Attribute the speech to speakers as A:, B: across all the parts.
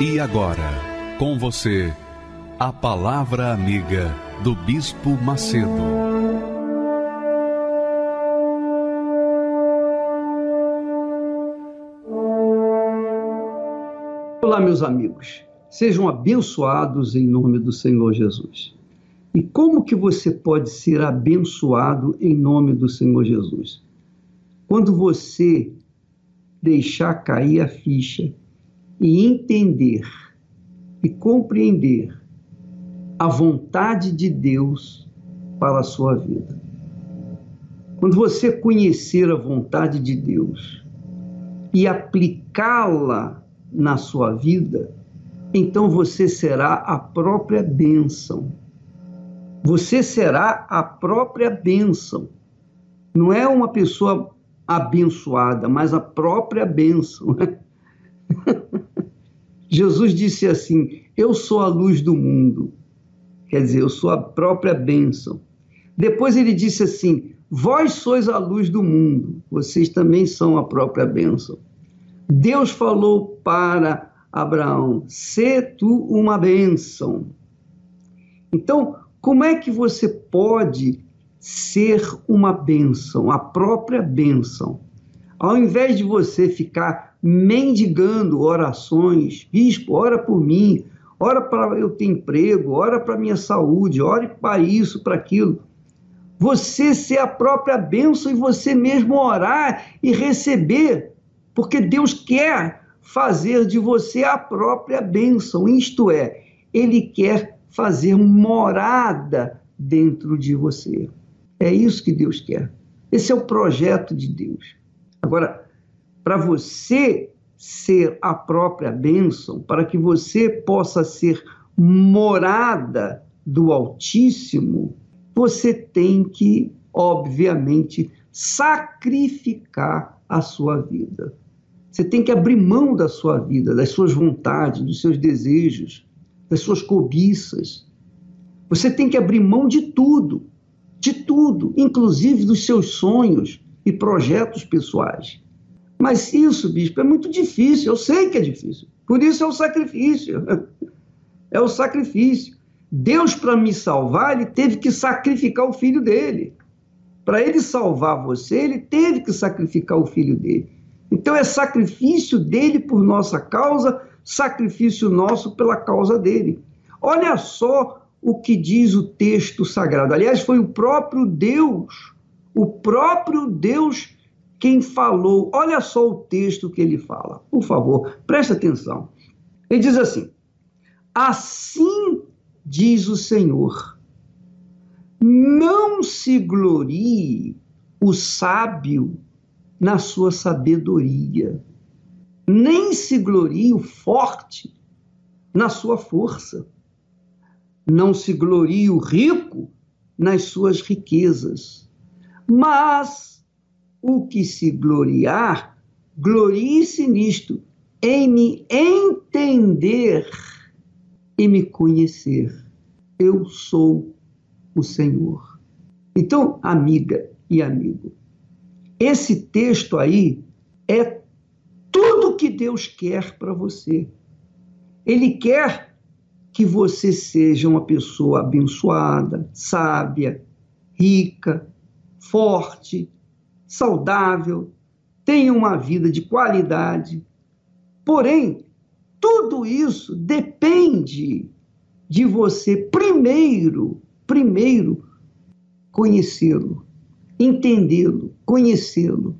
A: E agora, com você, a Palavra Amiga do Bispo Macedo.
B: Olá, meus amigos. Sejam abençoados em nome do Senhor Jesus. E como que você pode ser abençoado em nome do Senhor Jesus? Quando você deixar cair a ficha e entender e compreender a vontade de Deus para a sua vida. Quando você conhecer a vontade de Deus e aplicá-la na sua vida, então você será a própria bênção. Você será a própria bênção. Não é uma pessoa abençoada, mas a própria bênção. Jesus disse assim: Eu sou a luz do mundo. Quer dizer, eu sou a própria bênção. Depois ele disse assim: Vós sois a luz do mundo, vocês também são a própria bênção. Deus falou para Abraão: Sê tu uma bênção. Então, como é que você pode ser uma bênção, a própria bênção? Ao invés de você ficar mendigando orações. Bispo, ora por mim, ora para eu ter emprego, ora para minha saúde, ore para isso, para aquilo. Você ser a própria bênção e você mesmo orar e receber, porque Deus quer fazer de você a própria bênção, isto é, Ele quer fazer morada dentro de você. É isso que Deus quer. Esse é o projeto de Deus. Agora, para você ser a própria bênção, para que você possa ser morada do Altíssimo, você tem que, obviamente, sacrificar a sua vida. Você tem que abrir mão da sua vida, das suas vontades, dos seus desejos, das suas cobiças. Você tem que abrir mão de tudo, de tudo, inclusive dos seus sonhos e projetos pessoais. Mas isso, bispo, é muito difícil. Eu sei que é difícil. Por isso é o sacrifício. É o sacrifício. Deus, para me salvar, ele teve que sacrificar o filho dele. Para ele salvar você, ele teve que sacrificar o filho dele. Então é sacrifício dele por nossa causa, sacrifício nosso pela causa dele. Olha só o que diz o texto sagrado. Aliás, foi o próprio Deus, o próprio Deus quem falou, olha só o texto que ele fala, por favor, preste atenção. Ele diz assim: Assim diz o Senhor, não se glorie o sábio na sua sabedoria, nem se glorie o forte na sua força, não se glorie o rico nas suas riquezas, mas o que se gloriar, glorie-se nisto, em me entender e me conhecer. Eu sou o Senhor. Então, amiga e amigo, esse texto aí é tudo que Deus quer para você. Ele quer que você seja uma pessoa abençoada, sábia, rica, forte, saudável, tenha uma vida de qualidade. Porém, tudo isso depende de você primeiro, primeiro conhecê-lo, entendê-lo, conhecê-lo.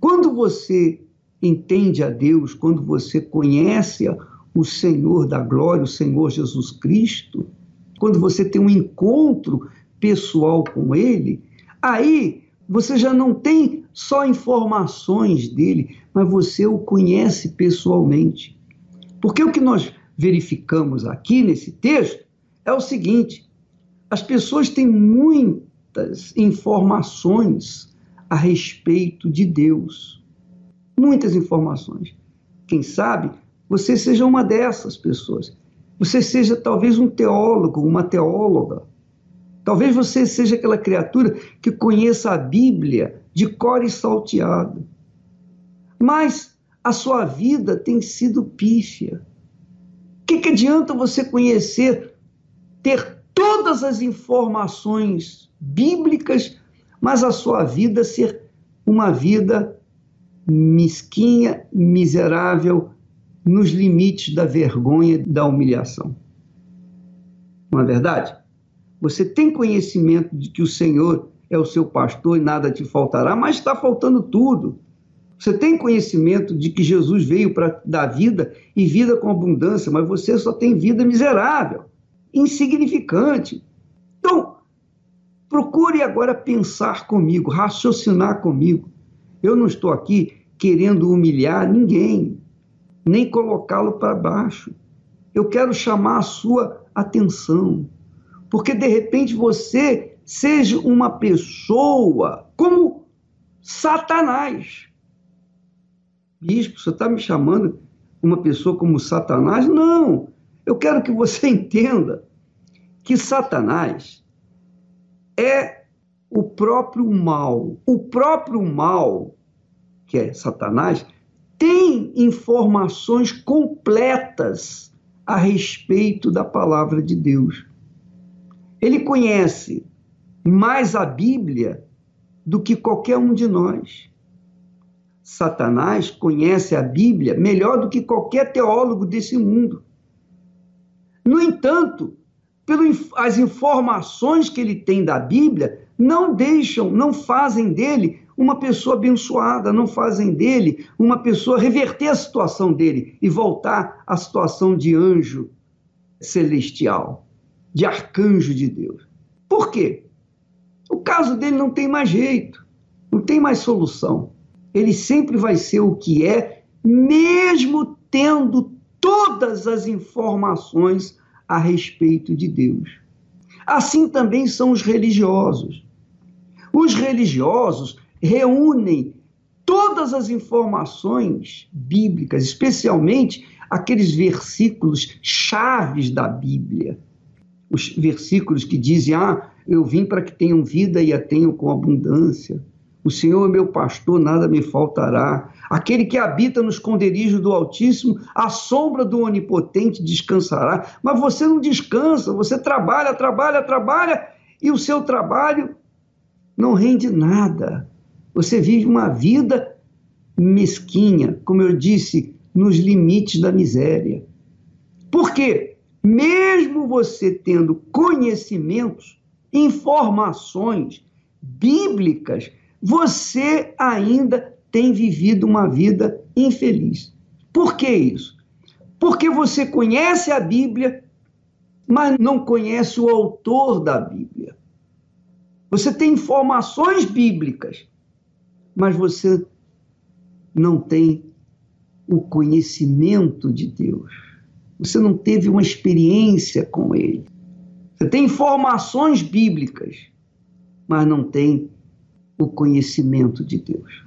B: Quando você entende a Deus, quando você conhece o Senhor da glória, o Senhor Jesus Cristo, quando você tem um encontro pessoal com Ele, aí Você já não tem só informações dele, mas você o conhece pessoalmente. Porque o que nós verificamos aqui nesse texto é o seguinte: as pessoas têm muitas informações a respeito de Deus. Muitas informações. Quem sabe você seja uma dessas pessoas. Você seja talvez um teólogo, uma teóloga. Talvez você seja aquela criatura que conheça a Bíblia de cor e salteado. Mas a sua vida tem sido pífia. O que, que adianta você conhecer, ter todas as informações bíblicas, mas a sua vida ser uma vida mesquinha, miserável, nos limites da vergonha e da humilhação. Não é verdade? Você tem conhecimento de que o Senhor é o seu pastor e nada te faltará, mas está faltando tudo. Você tem conhecimento de que Jesus veio para dar vida e vida com abundância, mas você só tem vida miserável, insignificante. Então, procure agora pensar comigo, raciocinar comigo. Eu não estou aqui querendo humilhar ninguém, nem colocá-lo para baixo. Eu quero chamar a sua atenção, porque de repente você seja uma pessoa como Satanás. Bispo, você está me chamando uma pessoa como Satanás? Não! Eu quero que você entenda que Satanás é o próprio mal. O próprio mal que é Satanás, tem informações completas a respeito da palavra de Deus. Ele conhece mais a Bíblia do que qualquer um de nós. Satanás conhece a Bíblia melhor do que qualquer teólogo desse mundo. No entanto, pelas informações que ele tem da Bíblia, não deixam, não fazem dele uma pessoa abençoada, não fazem dele uma pessoa reverter a situação dele e voltar à situação de anjo celestial, de arcanjo de Deus. Por quê? O caso dele não tem mais jeito, não tem mais solução. Ele sempre vai ser o que é, mesmo tendo todas as informações a respeito de Deus. Assim também são os religiosos. Os religiosos reúnem todas as informações bíblicas, especialmente aqueles versículos chaves da Bíblia. Os versículos que dizem: Ah, eu vim para que tenham vida e a tenham com abundância. O Senhor é meu pastor, nada me faltará. Aquele que habita no esconderijo do Altíssimo, a sombra do Onipotente descansará. Mas você não descansa, você trabalha, trabalha, trabalha, e o seu trabalho não rende nada. Você vive uma vida mesquinha, como eu disse, nos limites da miséria. Por quê? Mesmo você tendo conhecimentos, informações bíblicas, você ainda tem vivido uma vida infeliz. Por que isso? Porque você conhece a Bíblia, mas não conhece o autor da Bíblia. Você tem informações bíblicas, mas você não tem o conhecimento de Deus. Você não teve uma experiência com Ele. Você tem informações bíblicas, mas não tem o conhecimento de Deus.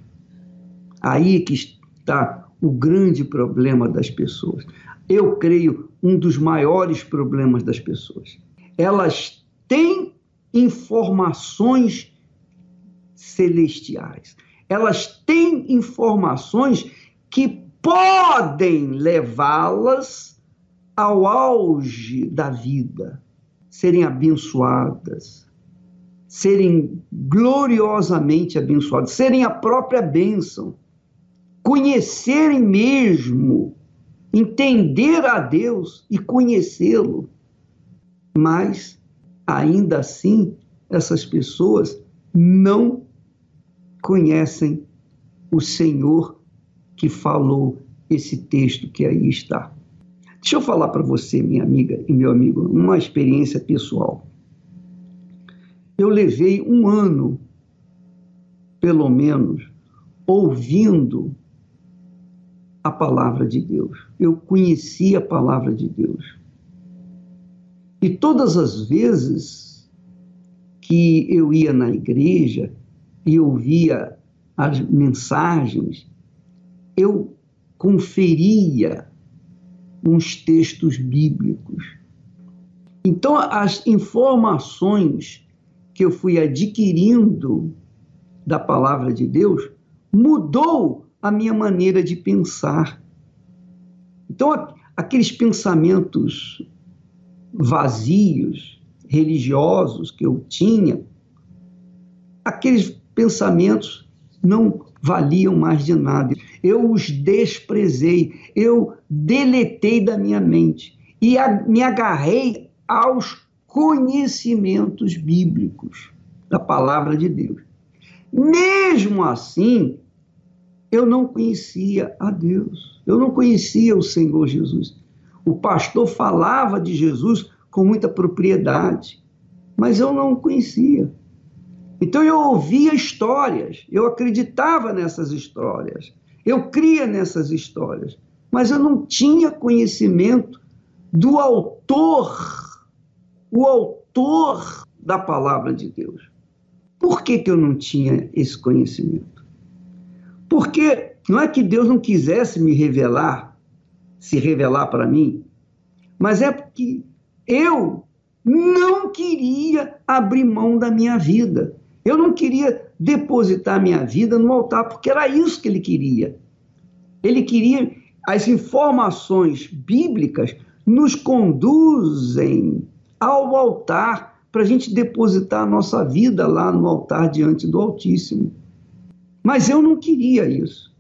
B: Aí que está o grande problema das pessoas. Eu creio um dos maiores problemas das pessoas. Elas têm informações celestiais, elas têm informações que podem levá-las ao auge da vida, serem abençoadas, serem gloriosamente abençoadas, serem a própria bênção, conhecerem mesmo, entender a Deus e conhecê-lo. Mas, ainda assim, essas pessoas não conhecem o Senhor que falou esse texto que aí está. Deixa eu falar para você, minha amiga e meu amigo, uma experiência pessoal. Eu levei um ano pelo menos, ouvindo a palavra de Deus. Eu conhecia a palavra de Deus. E todas as vezes que eu ia na igreja e ouvia as mensagens, eu conferia uns textos bíblicos. Então, as informações que eu fui adquirindo da palavra de Deus mudou a minha maneira de pensar. Então, aqueles pensamentos vazios, religiosos que eu tinha, aqueles pensamentos não valiam mais de nada. Eu os desprezei, eu deletei da minha mente e a, me agarrei aos conhecimentos bíblicos da palavra de Deus. Mesmo assim, eu não conhecia a Deus, eu não conhecia o Senhor Jesus. O pastor falava de Jesus com muita propriedade, mas eu não o conhecia. Então eu ouvia histórias, eu acreditava nessas histórias, eu cria nessas histórias, mas eu não tinha conhecimento do autor, o autor da palavra de Deus. Por que, que eu não tinha esse conhecimento? Porque não é que Deus não quisesse me revelar, se revelar para mim, mas é porque eu não queria abrir mão da minha vida. Eu não queria depositar minha vida no altar, porque era isso que ele queria. Ele queria as informações bíblicas nos conduzem ao altar para a gente depositar a nossa vida lá no altar diante do Altíssimo. Mas eu não queria isso.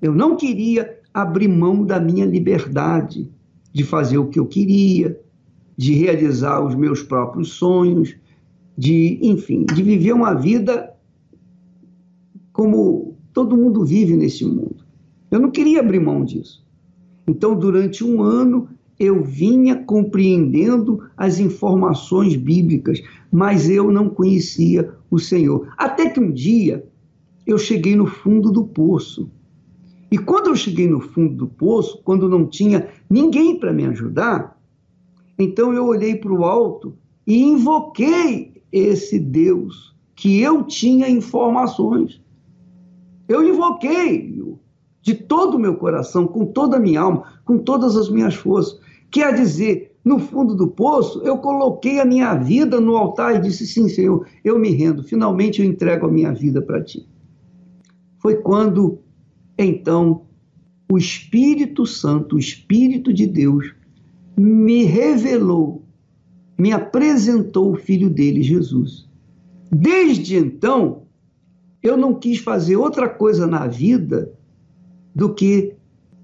B: Eu não queria abrir mão da minha liberdade de fazer o que eu queria, de realizar os meus próprios sonhos, de, enfim, de viver uma vida como todo mundo vive nesse mundo. Eu não queria abrir mão disso. Então, durante um ano, eu vinha compreendendo as informações bíblicas, mas eu não conhecia o Senhor. Até que um dia eu cheguei no fundo do poço. E quando eu cheguei no fundo do poço, quando não tinha ninguém para me ajudar, então eu olhei para o alto e invoquei esse Deus que eu tinha informações. Eu invoquei de todo o meu coração, com toda a minha alma, com todas as minhas forças. Quer dizer, no fundo do poço, eu coloquei a minha vida no altar e disse: Sim, Senhor, eu me rendo, finalmente eu entrego a minha vida para ti. Foi quando, então, o Espírito Santo, o Espírito de Deus, me revelou me apresentou o filho dele, Jesus. Desde então, eu não quis fazer outra coisa na vida do que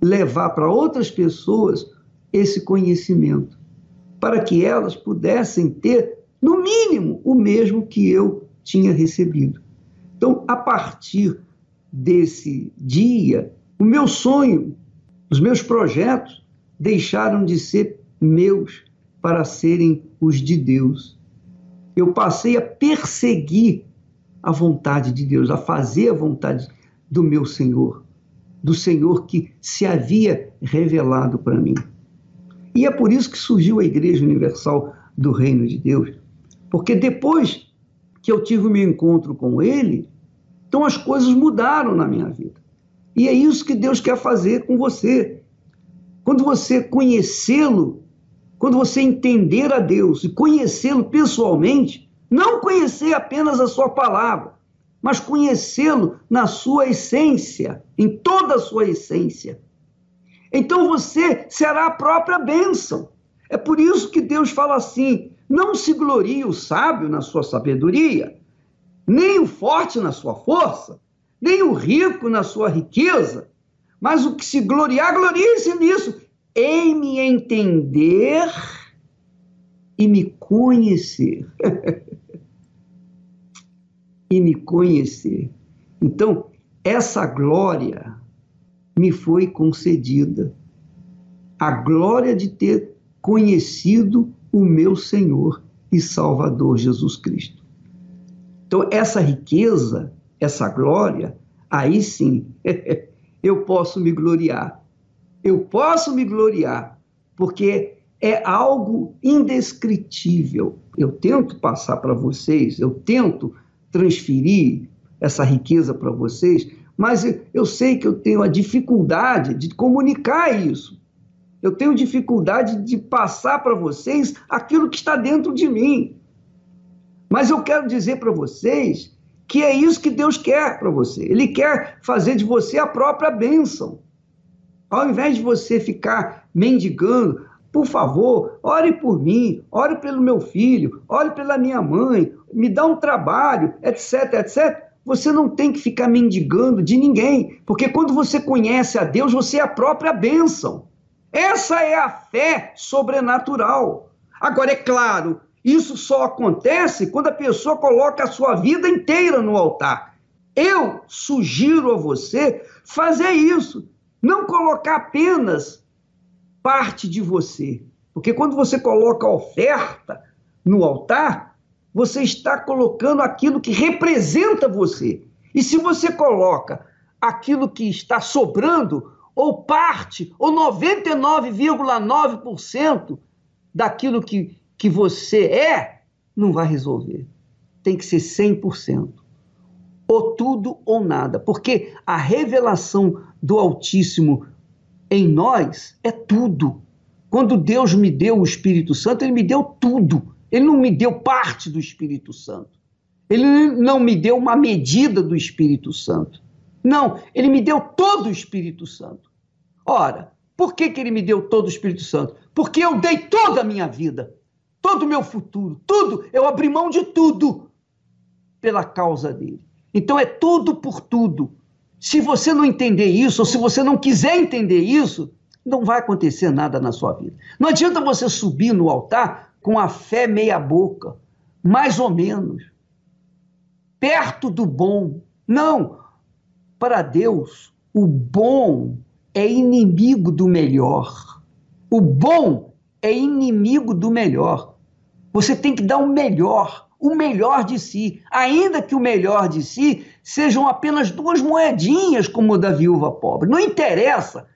B: levar para outras pessoas esse conhecimento, para que elas pudessem ter, no mínimo, o mesmo que eu tinha recebido. Então, a partir desse dia, o meu sonho, os meus projetos deixaram de ser meus para serem os de Deus. Eu passei a perseguir a vontade de Deus, a fazer a vontade do meu Senhor, do Senhor que se havia revelado para mim. E é por isso que surgiu a Igreja Universal do Reino de Deus, porque depois que eu tive o meu encontro com Ele, então as coisas mudaram na minha vida. E é isso que Deus quer fazer com você. Quando você conhecê-lo quando você entender a Deus e conhecê-lo pessoalmente, não conhecer apenas a sua palavra, mas conhecê-lo na sua essência, em toda a sua essência. Então você será a própria bênção. É por isso que Deus fala assim: não se glorie o sábio na sua sabedoria, nem o forte na sua força, nem o rico na sua riqueza, mas o que se gloriar, glorie-se nisso, em me entender e me conhecer. e me conhecer. Então, essa glória me foi concedida. A glória de ter conhecido o meu Senhor e Salvador Jesus Cristo. Então, essa riqueza, essa glória, aí sim eu posso me gloriar. Eu posso me gloriar, porque é algo indescritível. Eu tento passar para vocês, eu tento transferir essa riqueza para vocês, mas eu sei que eu tenho a dificuldade de comunicar isso. Eu tenho dificuldade de passar para vocês aquilo que está dentro de mim. Mas eu quero dizer para vocês que é isso que Deus quer para você. Ele quer fazer de você a própria bênção. Ao invés de você ficar mendigando, por favor, ore por mim, ore pelo meu filho, ore pela minha mãe, me dá um trabalho, etc, etc. Você não tem que ficar mendigando de ninguém, porque quando você conhece a Deus, você é a própria bênção. Essa é a fé sobrenatural. Agora, é claro, isso só acontece quando a pessoa coloca a sua vida inteira no altar. Eu sugiro a você fazer isso, não colocar apenas parte de você. Porque quando você coloca a oferta no altar, você está colocando aquilo que representa você. E se você coloca aquilo que está sobrando, ou parte, ou 99,9% daquilo que que você é, não vai resolver. Tem que ser 100%. Ou tudo ou nada. Porque a revelação do Altíssimo em nós é tudo. Quando Deus me deu o Espírito Santo, Ele me deu tudo. Ele não me deu parte do Espírito Santo. Ele não me deu uma medida do Espírito Santo. Não, ele me deu todo o Espírito Santo. Ora, por que, que ele me deu todo o Espírito Santo? Porque eu dei toda a minha vida todo o meu futuro, tudo, eu abri mão de tudo pela causa dele. Então é tudo por tudo. Se você não entender isso, ou se você não quiser entender isso, não vai acontecer nada na sua vida. Não adianta você subir no altar com a fé meia-boca, mais ou menos, perto do bom. Não! Para Deus, o bom é inimigo do melhor. O bom é inimigo do melhor. Você tem que dar o melhor, o melhor de si, ainda que o melhor de si sejam apenas duas moedinhas, como o da viúva pobre. Não interessa,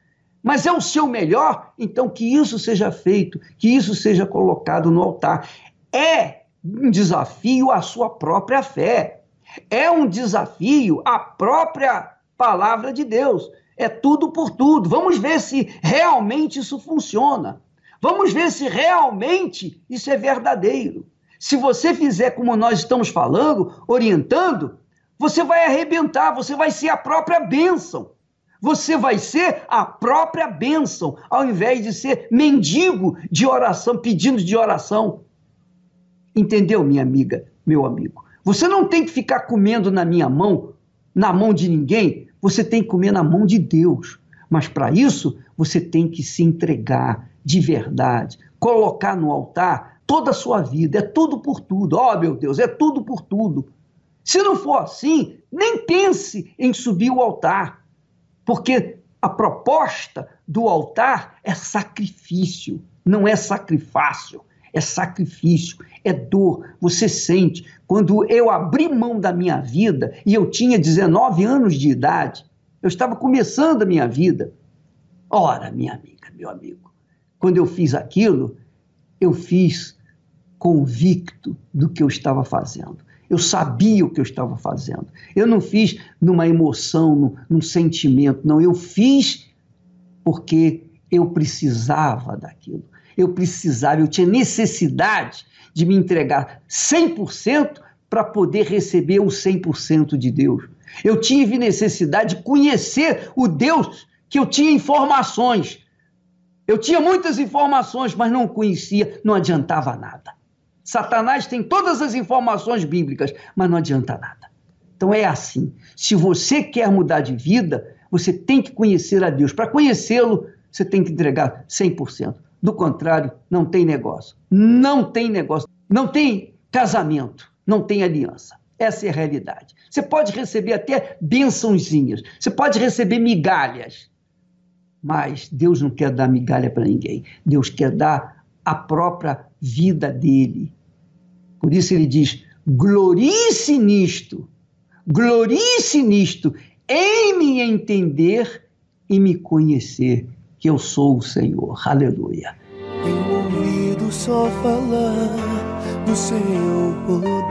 B: mas é o seu melhor, então que isso seja feito, que isso seja colocado no altar. É um desafio à sua própria fé, é um desafio à própria palavra de Deus. É tudo por tudo. Vamos ver se realmente isso funciona. Vamos ver se realmente isso é verdadeiro. Se você fizer como nós estamos falando, orientando, você vai arrebentar, você vai ser a própria bênção. Você vai ser a própria bênção, ao invés de ser mendigo de oração, pedindo de oração. Entendeu, minha amiga, meu amigo? Você não tem que ficar comendo na minha mão, na mão de ninguém, você tem que comer na mão de Deus. Mas para isso, você tem que se entregar, de verdade, colocar no altar toda a sua vida, é tudo por tudo. Ó, oh, meu Deus, é tudo por tudo. Se não for assim, nem pense em subir o altar, porque a proposta do altar é sacrifício, não é sacrifício, é sacrifício, é dor. Você sente, quando eu abri mão da minha vida e eu tinha 19 anos de idade, eu estava começando a minha vida. Ora, minha amiga, meu amigo, quando eu fiz aquilo, eu fiz convicto do que eu estava fazendo. Eu sabia o que eu estava fazendo. Eu não fiz numa emoção, num, num sentimento, não. Eu fiz porque eu precisava daquilo. Eu precisava, eu tinha necessidade de me entregar 100% para poder receber o 100% de Deus. Eu tive necessidade de conhecer o Deus que eu tinha informações, eu tinha muitas informações, mas não conhecia, não adiantava nada. Satanás tem todas as informações bíblicas, mas não adianta nada. Então é assim. Se você quer mudar de vida, você tem que conhecer a Deus. Para conhecê-lo, você tem que entregar 100%. Do contrário, não tem negócio. Não tem negócio. Não tem casamento. Não tem aliança. Essa é a realidade. Você pode receber até bençãozinhas. Você pode receber migalhas. Mas Deus não quer dar migalha para ninguém. Deus quer dar a própria vida dele. Por isso ele diz: glorie-se nisto, Glorie-se nisto, em me entender e me conhecer que eu sou o Senhor. Aleluia.
C: Tenho ouvido só falar do seu poder.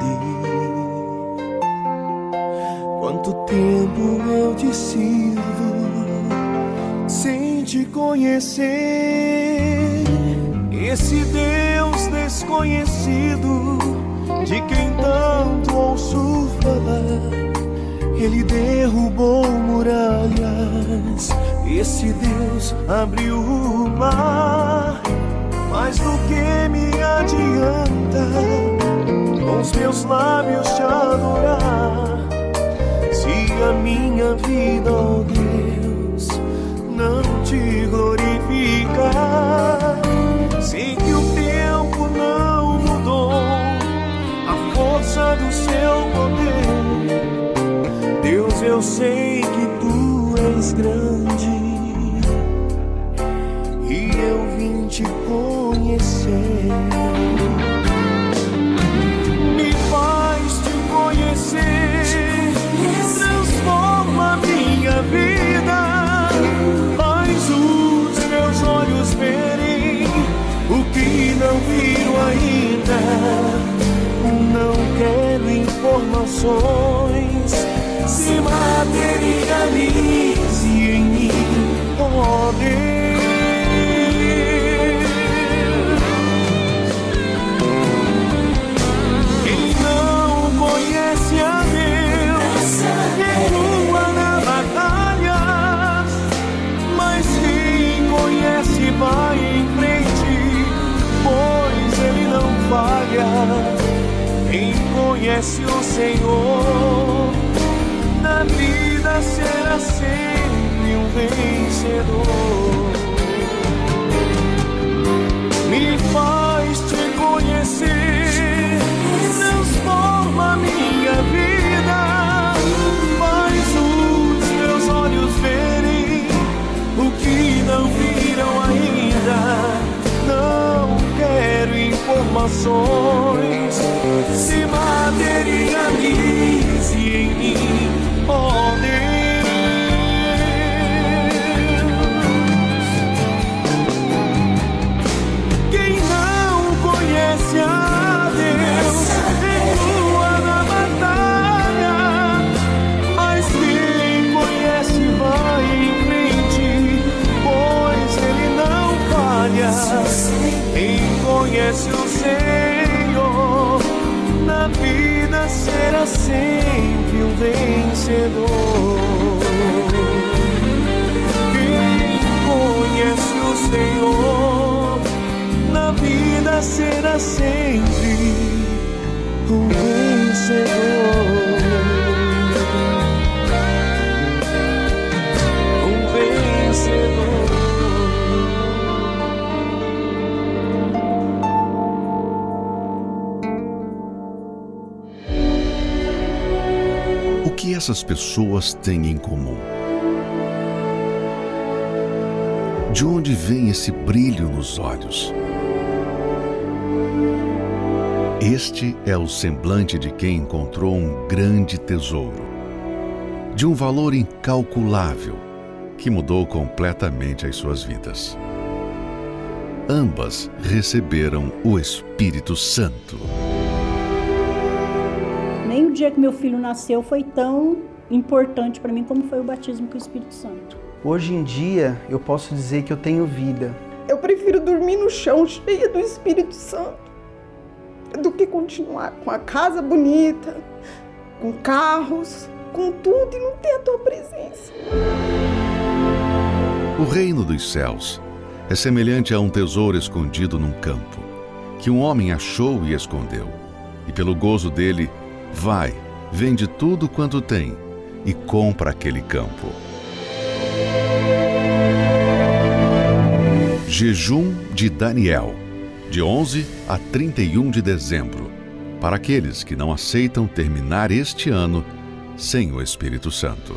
C: Quanto tempo eu te sirvo sem te conhecer? Esse Deus desconhecido de quem tanto ouço falar, ele derrubou muralhas. Esse Deus abriu o mar, mas do que me adianta com os meus lábios te adorar? Se a minha vida, oh Deus, não te glorificar, sei que o tempo não mudou a força do seu poder. Deus, eu sei que tu és grande e eu vim te conhecer. Informações, se materialize em mim, oh. Quem não conhece a Deus recua na batalha, mas quem conhece vai em frente, pois ele não falha. Conhece o Senhor na vida será sempre um vencedor. Me faz te conhecer, transforma minha vida, faz os meus olhos verem o que não viram ainda. Não quero informações, materialize em mim, oh será sempre um vencedor. Quem conhece o Senhor na vida será sempre um vencedor.
A: Essas pessoas têm em comum? De onde vem esse brilho nos olhos? Este é o semblante de quem encontrou um grande tesouro, de um valor incalculável, que mudou completamente as suas vidas. Ambas receberam o Espírito Santo.
D: Dia que meu filho nasceu foi tão importante para mim como foi o batismo com o Espírito Santo.
E: Hoje em dia, eu posso dizer que eu tenho vida.
F: Eu prefiro dormir no chão cheia do Espírito Santo do que continuar com a casa bonita, com carros, com tudo e não ter a tua presença.
A: O reino dos céus é semelhante a um tesouro escondido num campo, que um homem achou e escondeu. E pelo gozo dele, vai, vende tudo quanto tem e compra aquele campo. Jejum de Daniel, de 11 a 31 de dezembro, para aqueles que não aceitam terminar este ano sem o Espírito Santo.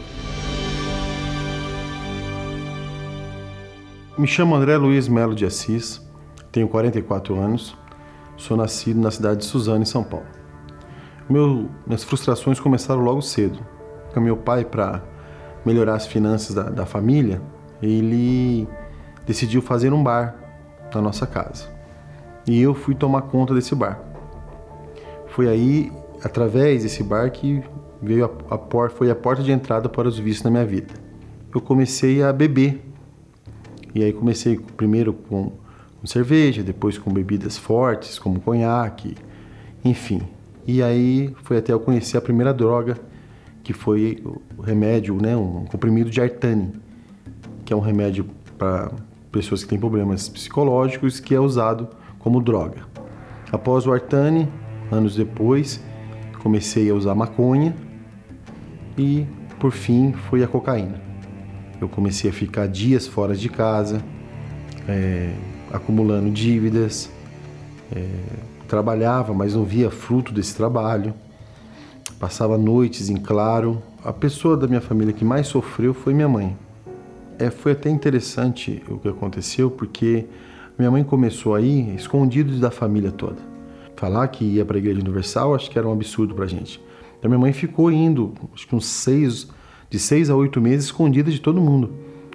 G: Me chamo André Luiz Melo de Assis, tenho 44 anos, sou nascido na cidade de Suzano, em São Paulo. Meu, minhas frustrações começaram logo cedo. Com meu pai, para melhorar as finanças da, da família, ele decidiu fazer um bar na nossa casa. E eu fui tomar conta desse bar. Foi aí, através desse bar, que veio a, a porta, foi a porta de entrada para os vícios na minha vida. Eu comecei a beber. E aí comecei primeiro com, com cerveja, depois com bebidas fortes, como conhaque, enfim. E aí foi até eu conhecer a primeira droga, que foi o remédio, né, um comprimido de artane, que é um remédio para pessoas que têm problemas psicológicos, que é usado como droga. Após o artane, anos depois, comecei a usar maconha e, por fim, foi a cocaína. Eu comecei a ficar dias fora de casa, é, acumulando dívidas, é, trabalhava, mas não via fruto desse trabalho, passava noites em claro. A pessoa da minha família que mais sofreu foi minha mãe. É, foi até interessante o que aconteceu, porque minha mãe começou aí escondido da família toda. Falar que ia para a Igreja Universal, acho que era um absurdo para gente. Então minha mãe ficou indo, acho que uns seis, de seis a oito meses, escondida de todo mundo.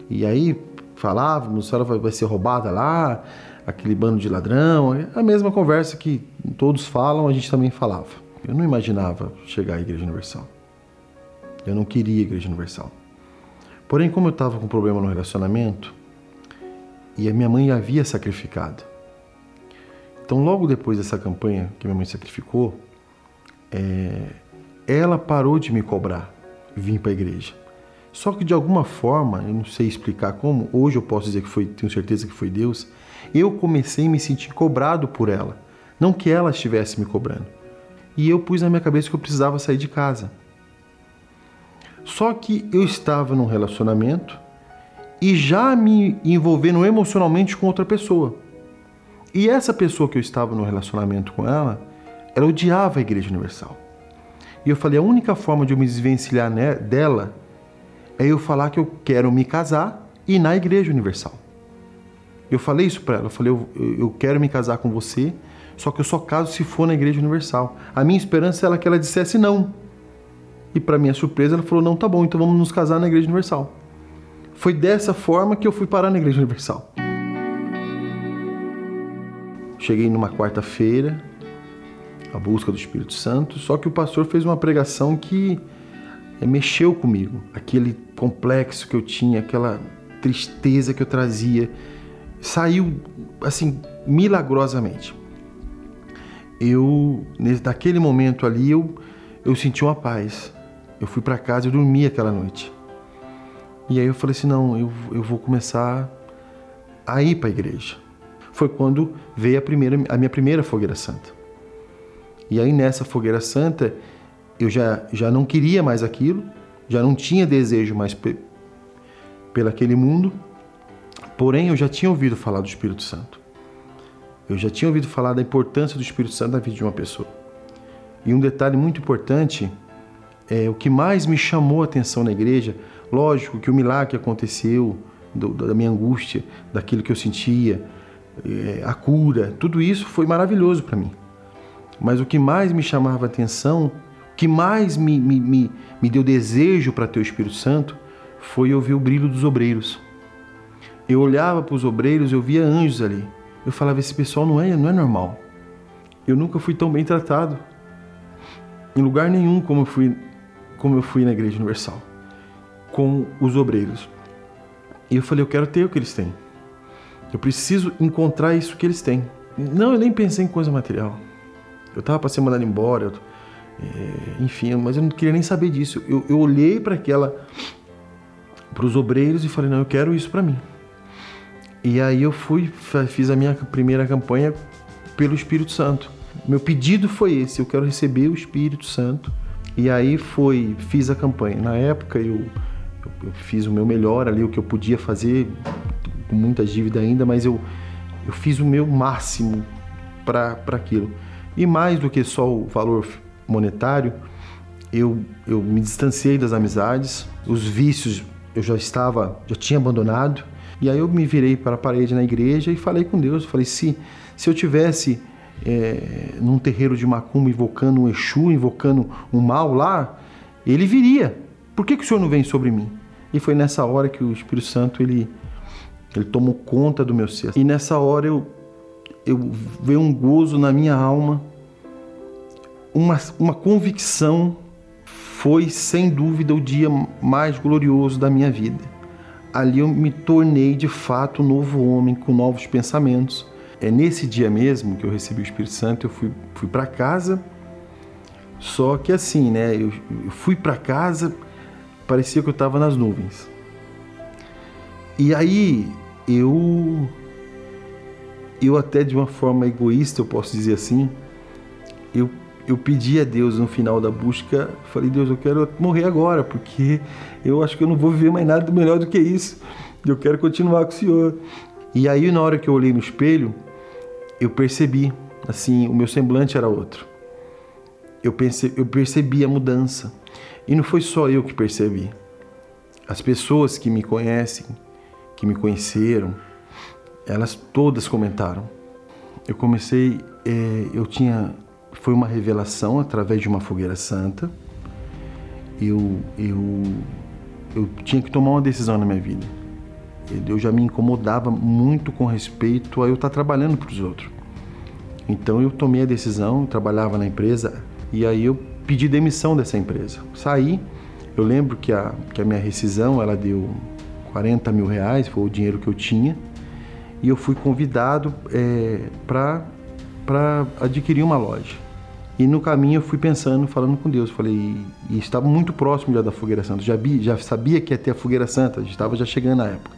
G: E aí falávamos, ela vai ser roubada lá, aquele bando de ladrão, é a mesma conversa que todos falam, a gente também falava. Eu não imaginava chegar à Igreja Universal. Eu não queria a Igreja Universal. Porém, como eu estava com problema no relacionamento, e a minha mãe havia sacrificado. Então, logo depois dessa campanha que minha mãe sacrificou, é, ela parou de me cobrar vir para a igreja. Só que de alguma forma, eu não sei explicar como, hoje eu posso dizer que foi, tenho certeza que foi Deus, eu comecei a me sentir cobrado por ela, não que ela estivesse me cobrando. E eu pus na minha cabeça que eu precisava sair de casa. Só que eu estava num relacionamento e já me envolvendo emocionalmente com outra pessoa. E essa pessoa que eu estava no relacionamento com ela, ela odiava a Igreja Universal. E eu falei: a única forma de eu me desvencilhar dela é eu falar que eu quero me casar e ir na Igreja Universal. Eu falei isso para ela: eu falei, eu, eu quero me casar com você, só que eu só caso se for na Igreja Universal. A minha esperança era que ela dissesse não. E para minha surpresa, ela falou: não, tá bom, então vamos nos casar na Igreja Universal. Foi dessa forma que eu fui parar na Igreja Universal. Cheguei numa quarta-feira, a busca do Espírito Santo, só que o pastor fez uma pregação que eh, mexeu comigo. Aquele complexo que eu tinha, aquela tristeza que eu trazia, saiu assim milagrosamente. Eu, naquele momento ali, eu, eu senti uma paz. Eu fui para casa, eu dormi aquela noite. E aí eu falei assim: não, eu, eu vou começar a ir para a igreja. Foi quando veio a, primeira, a minha primeira fogueira santa. E aí nessa fogueira santa, eu já, já não queria mais aquilo, já não tinha desejo mais pe, pelo aquele mundo, porém eu já tinha ouvido falar do Espírito Santo. Eu já tinha ouvido falar da importância do Espírito Santo na vida de uma pessoa. E um detalhe muito importante é o que mais me chamou a atenção na igreja Lógico que o milagre aconteceu, do, da minha angústia, daquilo que eu sentia, é, a cura, tudo isso foi maravilhoso para mim. Mas o que mais me chamava a atenção, o que mais me, me, me, me deu desejo para ter o Espírito Santo, foi ouvir o brilho dos obreiros. Eu olhava para os obreiros, eu via anjos ali. Eu falava, esse pessoal não é, não é normal. Eu nunca fui tão bem tratado. Em lugar nenhum como eu fui, como eu fui na Igreja Universal com os obreiros. E eu falei, eu quero ter o que eles têm. Eu preciso encontrar isso que eles têm. Não, eu nem pensei em coisa material. Eu estava para ser mandado embora, eu, é, enfim, mas eu não queria nem saber disso. Eu, eu olhei para aquela, para os obreiros e falei, não, eu quero isso para mim. E aí eu fui, fiz a minha primeira campanha pelo Espírito Santo. Meu pedido foi esse, eu quero receber o Espírito Santo. E aí foi, fiz a campanha. Na época eu eu fiz o meu melhor ali, o que eu podia fazer, com muita dívida ainda, mas eu, eu fiz o meu máximo para aquilo. E mais do que só o valor monetário, eu, eu me distanciei das amizades, os vícios eu já estava, já tinha abandonado. E aí eu me virei para a parede na igreja e falei com Deus, falei se se eu tivesse é, num terreiro de macumba invocando um Exu, invocando um mal lá, ele viria. Por que, que o Senhor não vem sobre mim? E foi nessa hora que o Espírito Santo ele, ele tomou conta do meu ser. E nessa hora eu, eu veio um gozo na minha alma, uma, uma convicção. Foi sem dúvida o dia mais glorioso da minha vida. Ali eu me tornei de fato um novo homem com novos pensamentos. É nesse dia mesmo que eu recebi o Espírito Santo, eu fui, fui para casa. Só que assim, né? Eu, eu fui para casa, parecia que eu estava nas nuvens. E aí eu eu até de uma forma egoísta, eu posso dizer assim, eu eu pedi a Deus no final da busca, falei, Deus, eu quero morrer agora, porque eu acho que eu não vou viver mais nada melhor do que isso. Eu quero continuar com o Senhor. E aí, na hora que eu olhei no espelho, eu percebi, assim, o meu semblante era outro. Eu, pensei, eu percebi a mudança. E não foi só eu que percebi. As pessoas que me conhecem, que me conheceram, elas todas comentaram. Eu comecei, é, eu tinha, foi uma revelação através de uma fogueira santa. Eu, eu, eu tinha que tomar uma decisão na minha vida. Eu já me incomodava muito com respeito a eu estar trabalhando para os outros. Então eu tomei a decisão, trabalhava na empresa e aí eu pedi demissão dessa empresa. Saí, eu lembro que a, que a minha rescisão ela deu 40 mil reais, foi o dinheiro que eu tinha, e eu fui convidado é, para adquirir uma loja. E no caminho eu fui pensando, falando com Deus, falei, e, estava muito próximo já da Fogueira Santa, já, vi, já sabia que ia ter a Fogueira Santa, estava já chegando na época.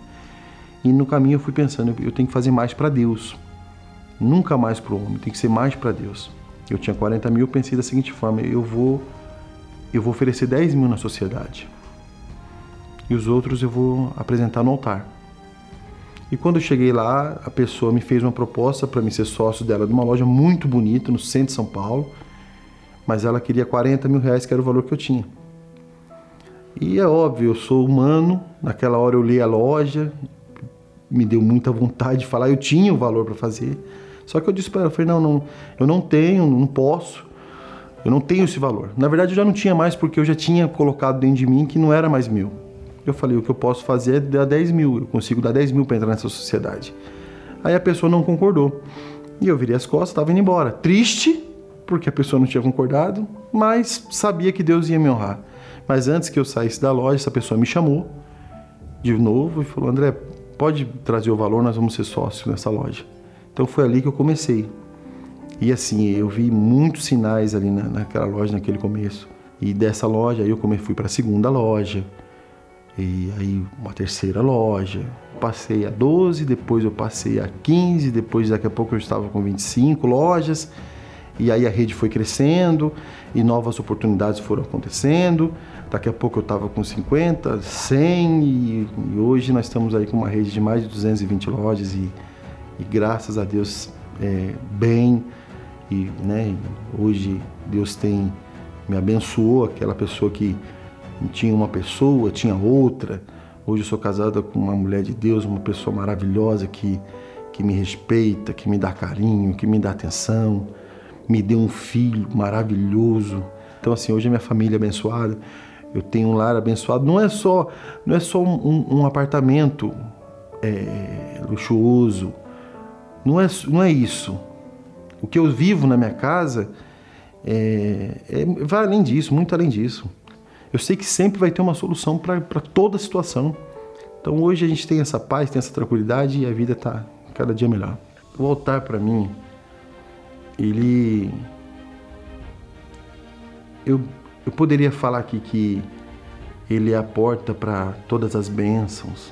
G: E no caminho eu fui pensando, eu tenho que fazer mais para Deus, nunca mais para o homem, tem que ser mais para Deus. Eu tinha 40 mil, pensei da seguinte forma: eu vou, eu vou oferecer 10 mil na sociedade e os outros eu vou apresentar no altar. E quando eu cheguei lá, a pessoa me fez uma proposta para mim ser sócio dela de uma loja muito bonita no centro de São Paulo, mas ela queria 40 mil reais, que era o valor que eu tinha. E é óbvio, eu sou humano, naquela hora eu li a loja, me deu muita vontade de falar, eu tinha o valor para fazer. Só que eu disse para ela, eu falei, não, não, eu não tenho, não posso, eu não tenho esse valor. Na verdade, eu já não tinha mais, porque eu já tinha colocado dentro de mim que não era mais meu. Eu falei, o que eu posso fazer é dar 10 mil, eu consigo dar 10 mil para entrar nessa sociedade. Aí a pessoa não concordou. E eu virei as costas, estava indo embora. Triste, porque a pessoa não tinha concordado, mas sabia que Deus ia me honrar. Mas antes que eu saísse da loja, essa pessoa me chamou de novo e falou: André, pode trazer o valor, nós vamos ser sócios nessa loja. Então foi ali que eu comecei. E assim, eu vi muitos sinais ali na, naquela loja, naquele começo. E dessa loja, aí eu fui para a segunda loja, e aí uma terceira loja. Passei a 12, depois eu passei a 15, depois daqui a pouco eu estava com 25 lojas. E aí a rede foi crescendo e novas oportunidades foram acontecendo. Daqui a pouco eu estava com 50, 100 e, e, hoje nós estamos aí com uma rede de mais de 220 lojas e e graças a Deus é, bem. E né, hoje Deus tem me abençoou aquela pessoa que tinha uma pessoa tinha outra. Hoje eu sou casada com uma mulher de Deus uma pessoa maravilhosa que que me respeita que me dá carinho que me dá atenção me deu um filho maravilhoso então assim hoje a minha família é abençoada eu tenho um lar abençoado não é só não é só um, um apartamento é, luxuoso não é, não é isso. O que eu vivo na minha casa é, é, vai além disso, muito além disso. Eu sei que sempre vai ter uma solução para toda situação. Então hoje a gente tem essa paz, tem essa tranquilidade e a vida está cada dia melhor. O altar para mim, ele. Eu, eu poderia falar aqui que ele é a porta para todas as bênçãos,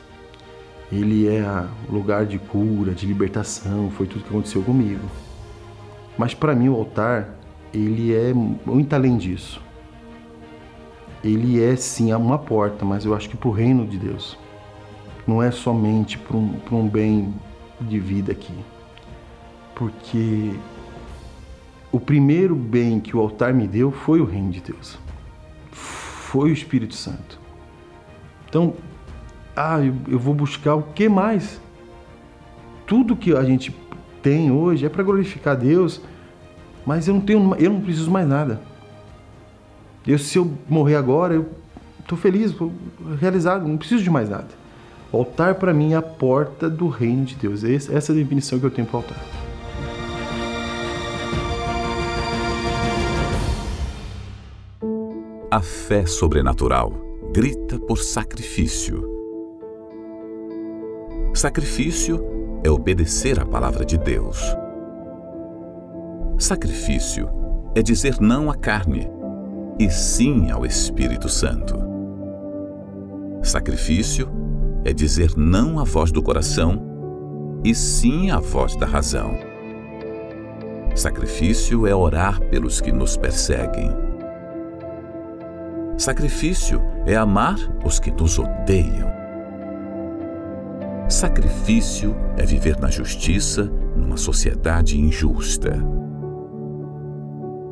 G: ele é lugar de cura, de libertação, foi tudo que aconteceu comigo. Mas para mim o altar, ele é muito além disso. Ele é sim uma porta, mas eu acho que para o reino de Deus. Não é somente para um, um bem de vida aqui. Porque o primeiro bem que o altar me deu foi o reino de Deus. Foi o Espírito Santo. Então, ah, eu vou buscar o que mais? Tudo que a gente tem hoje é para glorificar Deus, Mas eu não tenho, eu não preciso mais nada. Eu, se eu morrer agora, eu estou feliz, tô realizado, não preciso de mais nada. O altar para mim é a porta do reino de Deus. Essa é a definição que eu tenho para o altar.
H: A fé sobrenatural grita por sacrifício. Sacrifício é obedecer à palavra de Deus. Sacrifício é dizer não à carne e sim ao Espírito Santo. Sacrifício é dizer não à voz do coração e sim à voz da razão. Sacrifício é orar pelos que nos perseguem. Sacrifício é amar os que nos odeiam. Sacrifício é viver na justiça numa sociedade injusta.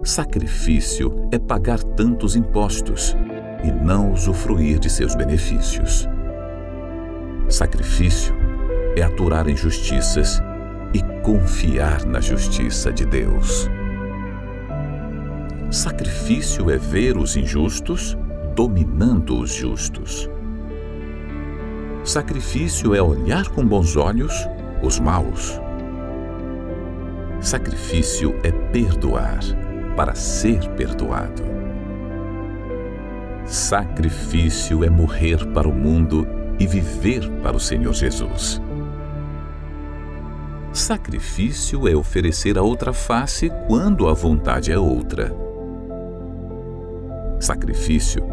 H: Sacrifício é pagar tantos impostos e não usufruir de seus benefícios. Sacrifício é aturar injustiças e confiar na justiça de Deus. Sacrifício é ver os injustos dominando os justos. Sacrifício é olhar com bons olhos os maus. Sacrifício é perdoar para ser perdoado. Sacrifício é morrer para o mundo e viver para o Senhor Jesus. Sacrifício é oferecer a outra face quando a vontade é outra. Sacrifício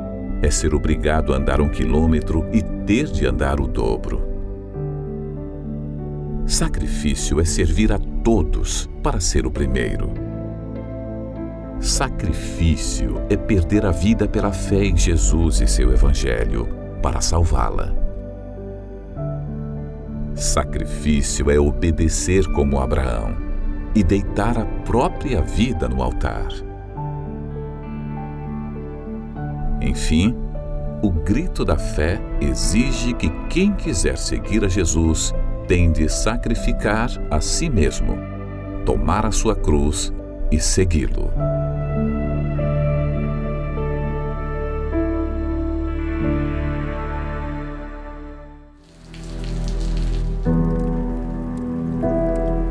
H: é ser obrigado a andar um quilômetro e ter de andar o dobro. Sacrifício é servir a todos para ser o primeiro. Sacrifício é perder a vida pela fé em Jesus e seu Evangelho para salvá-la. Sacrifício é obedecer como Abraão e deitar a própria vida no altar. Enfim, o grito da fé exige que quem quiser seguir a Jesus tem de sacrificar a si mesmo, tomar a sua cruz e segui-lo.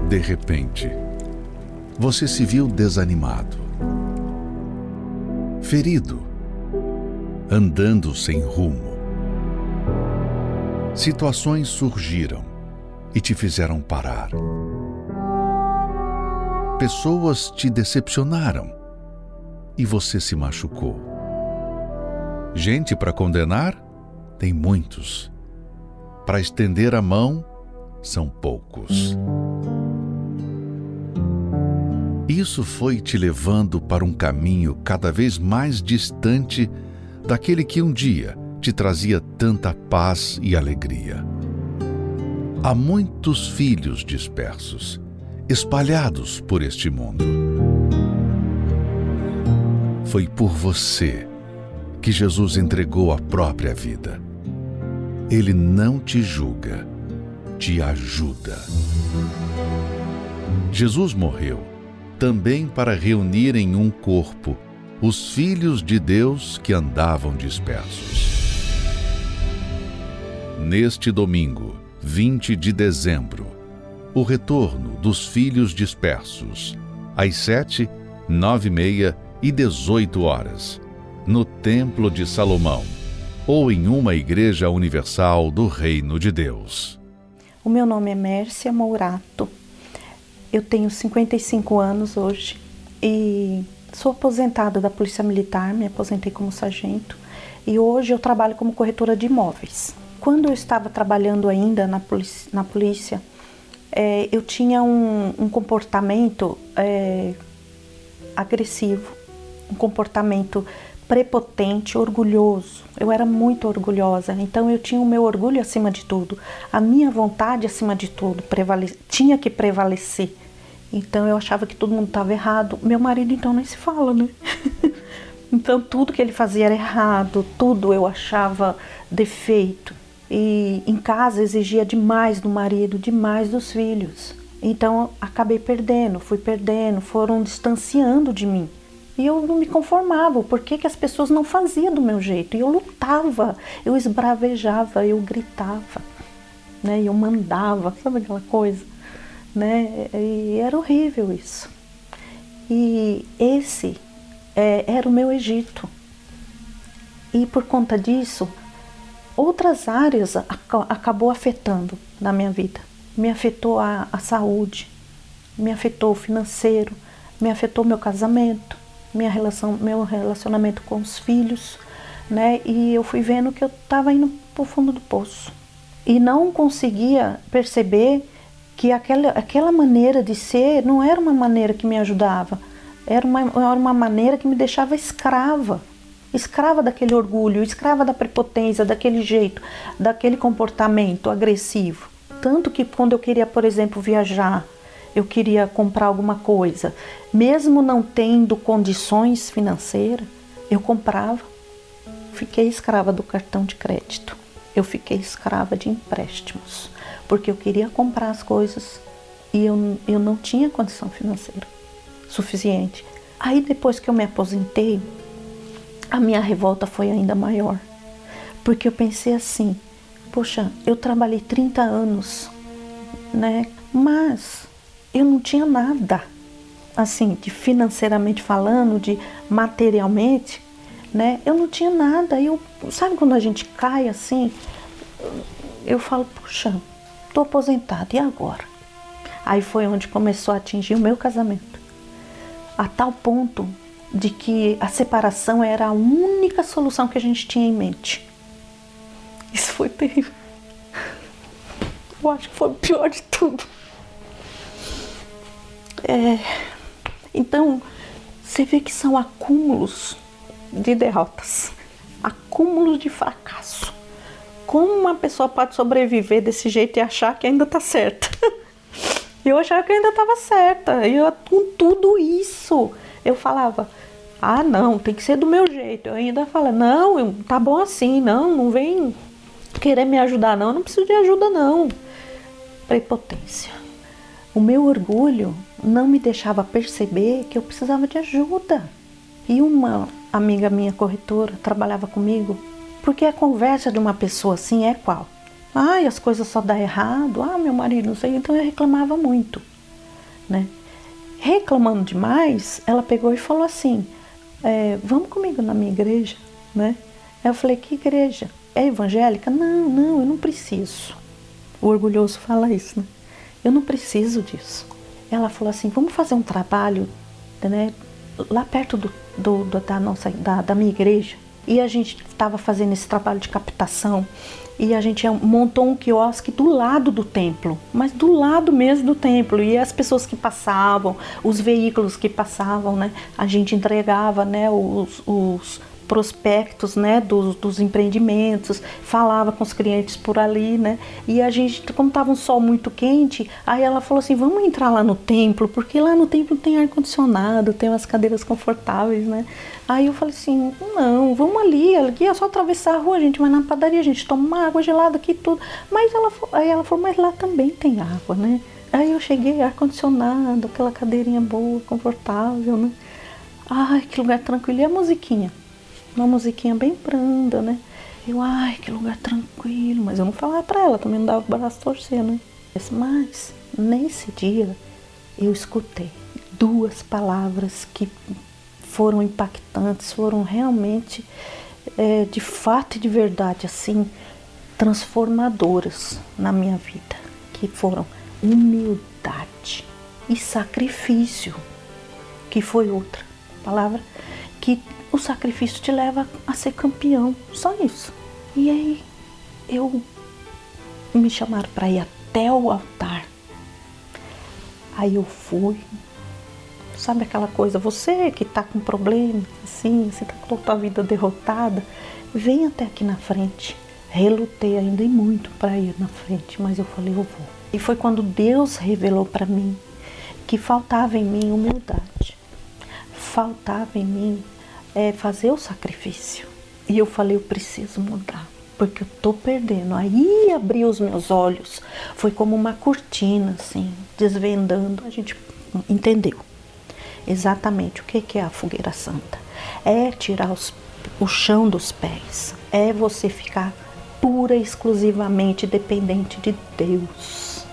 H: De repente, você se viu desanimado, ferido, andando sem rumo. Situações surgiram e te fizeram parar. Pessoas te decepcionaram e você se machucou. Gente para condenar? Tem muitos. Para estender a mão, são poucos. Isso foi te levando para um caminho cada vez mais distante daquele que um dia te trazia tanta paz e alegria. Há muitos filhos dispersos, espalhados por este mundo. Foi por você que Jesus entregou a própria vida. Ele não te julga, te ajuda. Jesus morreu também para reunir em um corpo os filhos de Deus que andavam dispersos. Neste domingo, 20 de dezembro, o retorno dos filhos dispersos, às sete, nove e meia e dezoito horas, no Templo de Salomão, ou em uma igreja universal do Reino de Deus.
I: O meu nome é Mércia Mourato. Eu tenho 55 anos hoje e Sou aposentada da Polícia Militar, me aposentei como sargento e hoje eu trabalho como corretora de imóveis. Quando eu estava trabalhando ainda na polícia, na polícia é, eu tinha um, um comportamento é, agressivo, um comportamento prepotente, orgulhoso. Eu era muito orgulhosa, então eu tinha o meu orgulho acima de tudo, a minha vontade acima de tudo, tinha que prevalecer. Então eu achava que todo mundo estava errado. Meu marido então nem se fala, né? então tudo que ele fazia era errado, tudo eu achava defeito. E em casa exigia demais do marido, demais dos filhos. Então acabei perdendo, fui perdendo, foram distanciando de mim. E eu não me conformava, por que, que as pessoas não faziam do meu jeito? E eu lutava, eu esbravejava, eu gritava, né? eu mandava, sabe aquela coisa? Né? E era horrível isso. E esse é, era o meu Egito. E por conta disso, outras áreas acabou afetando na minha vida. Me afetou a, a saúde, me afetou o financeiro, me afetou meu casamento, minha relação, meu relacionamento com os filhos, né? E eu fui vendo que eu estava indo para o fundo do poço e não conseguia perceber que aquela, aquela maneira de ser não era uma maneira que me ajudava, era uma, era uma maneira que me deixava escrava, escrava daquele orgulho, escrava da prepotência, daquele jeito, daquele comportamento agressivo. Tanto que quando eu queria, por exemplo, viajar, eu queria comprar alguma coisa, mesmo não tendo condições financeiras, eu comprava. Fiquei escrava do cartão de crédito. Eu fiquei escrava de empréstimos, porque eu queria comprar as coisas e eu, eu não tinha condição financeira suficiente. Aí depois que eu me aposentei, a minha revolta foi ainda maior. Porque eu pensei assim, poxa, eu trabalhei 30 anos, né? Mas eu não tinha nada, assim, de financeiramente falando, de materialmente, né? Eu não tinha nada. Eu, sabe quando a gente cai assim? Eu falo, puxa, tô aposentado, e agora? Aí foi onde começou a atingir o meu casamento. A tal ponto de que a separação era a única solução que a gente tinha em mente. Isso foi terrível. Eu acho que foi o pior de tudo. É, então, você vê que são acúmulos de derrotas, acúmulos de fracasso. Como uma pessoa pode sobreviver desse jeito e achar que ainda está certa? Eu achava que ainda estava certa. E eu, com tudo isso, eu falava: ah, não, tem que ser do meu jeito. Eu ainda falo: não, tá bom assim, não, não vem querer me ajudar, não, eu não preciso de ajuda, não. Prepotência. O meu orgulho não me deixava perceber que eu precisava de ajuda. E uma amiga minha corretora trabalhava comigo, porque a conversa de uma pessoa assim é qual? Ai, as coisas só dá errado. Ah, meu marido não sei. Então eu reclamava muito, né? Reclamando demais, ela pegou e falou assim: é, Vamos comigo na minha igreja, né? Eu falei: Que igreja? É evangélica? Não, não, eu não preciso. O orgulhoso fala isso, né? Eu não preciso disso. Ela falou assim: Vamos fazer um trabalho, né? Lá perto do, do da nossa da, da minha igreja. E a gente estava fazendo esse trabalho de captação e a gente montou um quiosque do lado do templo, mas do lado mesmo do templo. E as pessoas que passavam, os veículos que passavam, né, a gente entregava, né, os, os prospectos, né, dos, dos empreendimentos, falava com os clientes por ali, né, e a gente, como estava um sol muito quente, aí ela falou assim, vamos entrar lá no templo, porque lá no templo tem ar condicionado, tem umas cadeiras confortáveis, né. Aí eu falei assim, não, vamos ali, aqui é só atravessar a rua, a gente vai na padaria, a gente toma uma água gelada aqui tudo. Mas ela, aí ela falou, mas lá também tem água, né? Aí eu cheguei, ar-condicionado, aquela cadeirinha boa, confortável, né? Ai, que lugar tranquilo. E a musiquinha? Uma musiquinha bem branda, né? Eu, ai, que lugar tranquilo. Mas eu não falava pra ela, também não dava o braço torcer, né? Mas nesse dia eu escutei duas palavras que foram impactantes, foram realmente, é, de fato e de verdade, assim, transformadoras na minha vida, que foram humildade e sacrifício, que foi outra palavra, que o sacrifício te leva a ser campeão, só isso. E aí eu me chamaram para ir até o altar. Aí eu fui, Sabe aquela coisa, você que está com problema, assim, você está com a sua vida derrotada, vem até aqui na frente. Relutei ainda e muito para ir na frente, mas eu falei, eu vou. E foi quando Deus revelou para mim que faltava em mim humildade, faltava em mim é, fazer o sacrifício. E eu falei, eu preciso mudar. porque eu tô perdendo. Aí abri os meus olhos, foi como uma cortina, assim, desvendando. A gente entendeu exatamente o que é a fogueira santa. É tirar os, o chão dos pés, é você ficar pura e exclusivamente dependente de Deus.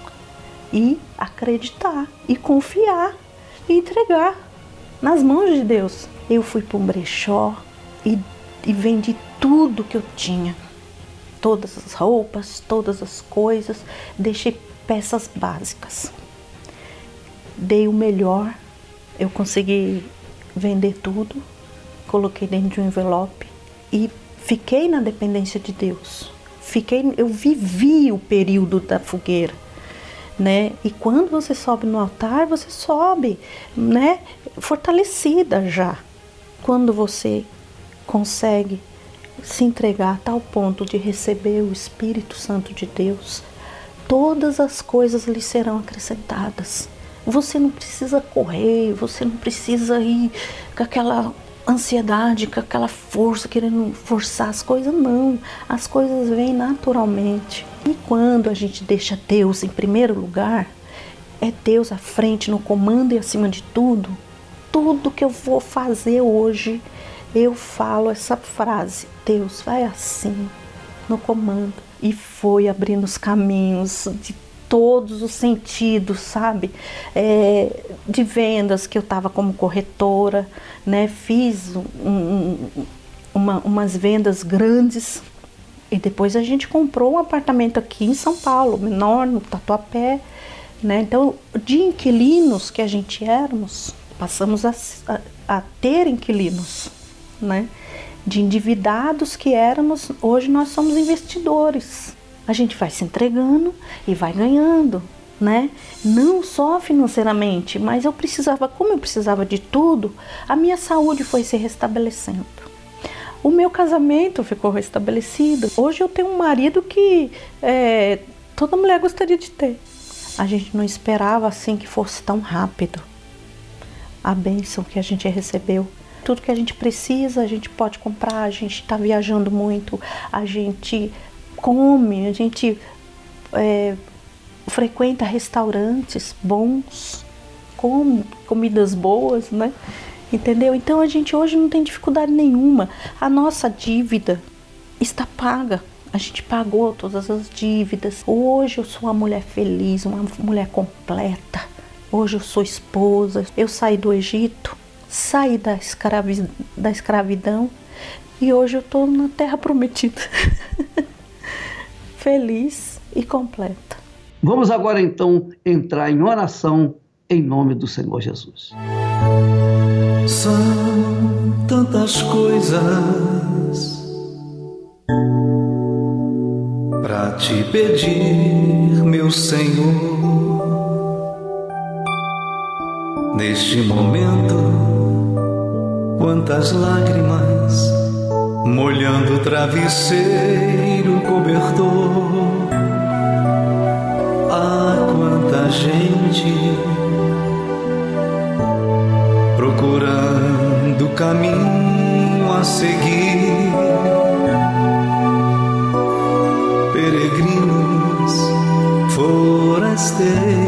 I: E acreditar, e confiar, e entregar nas mãos de Deus. Eu fui para um brechó e, e vendi tudo que eu tinha. Todas as roupas, todas as coisas, deixei peças básicas. Dei o melhor, eu consegui vender tudo, coloquei dentro de um envelope e fiquei na dependência de Deus. Fiquei, eu vivi o período da fogueira, né? E quando você sobe no altar, você sobe, né? Fortalecida já. Quando você consegue se entregar a tal ponto de receber o Espírito Santo de Deus, todas as coisas lhe serão acrescentadas. Você não precisa correr, você não precisa ir com aquela ansiedade, com aquela força, querendo forçar as coisas, não. As coisas vêm naturalmente. E quando a gente deixa Deus em primeiro lugar, é Deus à frente, no comando e acima de tudo, tudo que eu vou fazer hoje, eu falo essa frase: Deus vai assim, no comando. E foi abrindo os caminhos de todos os sentidos, sabe? É, de vendas que eu estava como corretora, né? Fiz um, um, uma, umas vendas grandes e depois a gente comprou um apartamento aqui em São Paulo, menor, no Tatuapé, né? Então, de inquilinos que a gente éramos, passamos a, a, a ter inquilinos, né? De endividados que éramos, hoje nós somos investidores a gente vai se entregando e vai ganhando, né? Não só financeiramente, mas eu precisava, como eu precisava de tudo, a minha saúde foi se restabelecendo. O meu casamento ficou restabelecido. Hoje eu tenho um marido que é, toda mulher gostaria de ter. A gente não esperava assim que fosse tão rápido. A bênção que a gente recebeu tudo que a gente precisa, a gente pode comprar, a gente está viajando muito, a gente come, a gente é, frequenta restaurantes bons, come comidas boas, né? Entendeu? Então a gente hoje não tem dificuldade nenhuma. A nossa dívida está paga. A gente pagou todas as dívidas. Hoje eu sou uma mulher feliz, uma mulher completa. Hoje eu sou esposa. Eu saí do Egito, saí da, escravi da escravidão e hoje eu estou na terra prometida. feliz e completa.
B: Vamos agora então entrar em oração em nome do Senhor Jesus.
C: São tantas coisas para te pedir, meu Senhor. Neste momento, quantas lágrimas molhando o travesseiro cobertor. Ah, quanta gente procurando caminho a seguir. Peregrinos, forasteiros,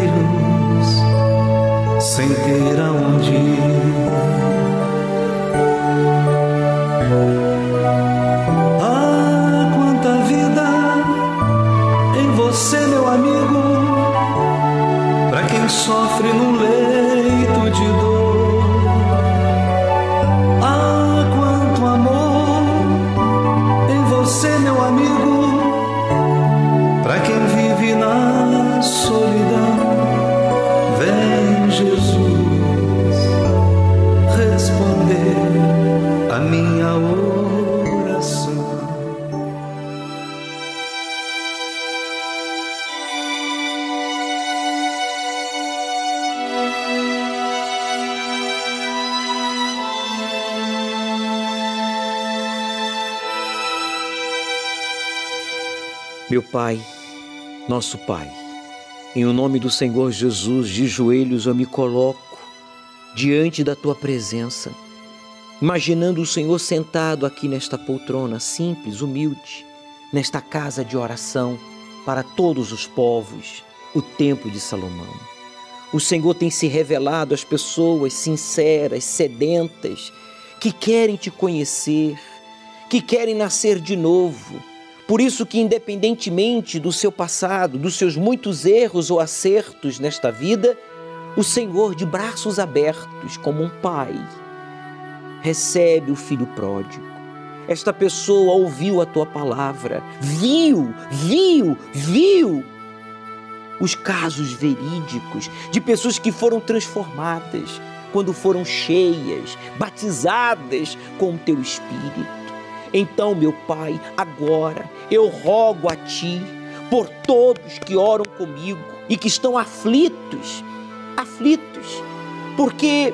J: nosso Pai, em o nome do Senhor Jesus, de joelhos eu me coloco diante da tua presença, imaginando o Senhor sentado aqui nesta poltrona, simples, humilde, nesta casa de oração para todos os povos, o Templo de Salomão. O Senhor tem se revelado às pessoas sinceras, sedentas, que querem te conhecer, que querem nascer de novo. Por isso que independentemente do seu passado, dos seus muitos erros ou acertos nesta vida, o Senhor de braços abertos como um pai recebe o filho pródigo. Esta pessoa ouviu a tua palavra, viu, viu, viu os casos verídicos de pessoas que foram transformadas quando foram cheias, batizadas com o teu espírito. Então, meu Pai, agora eu rogo a ti por todos que oram comigo e que estão aflitos, aflitos, porque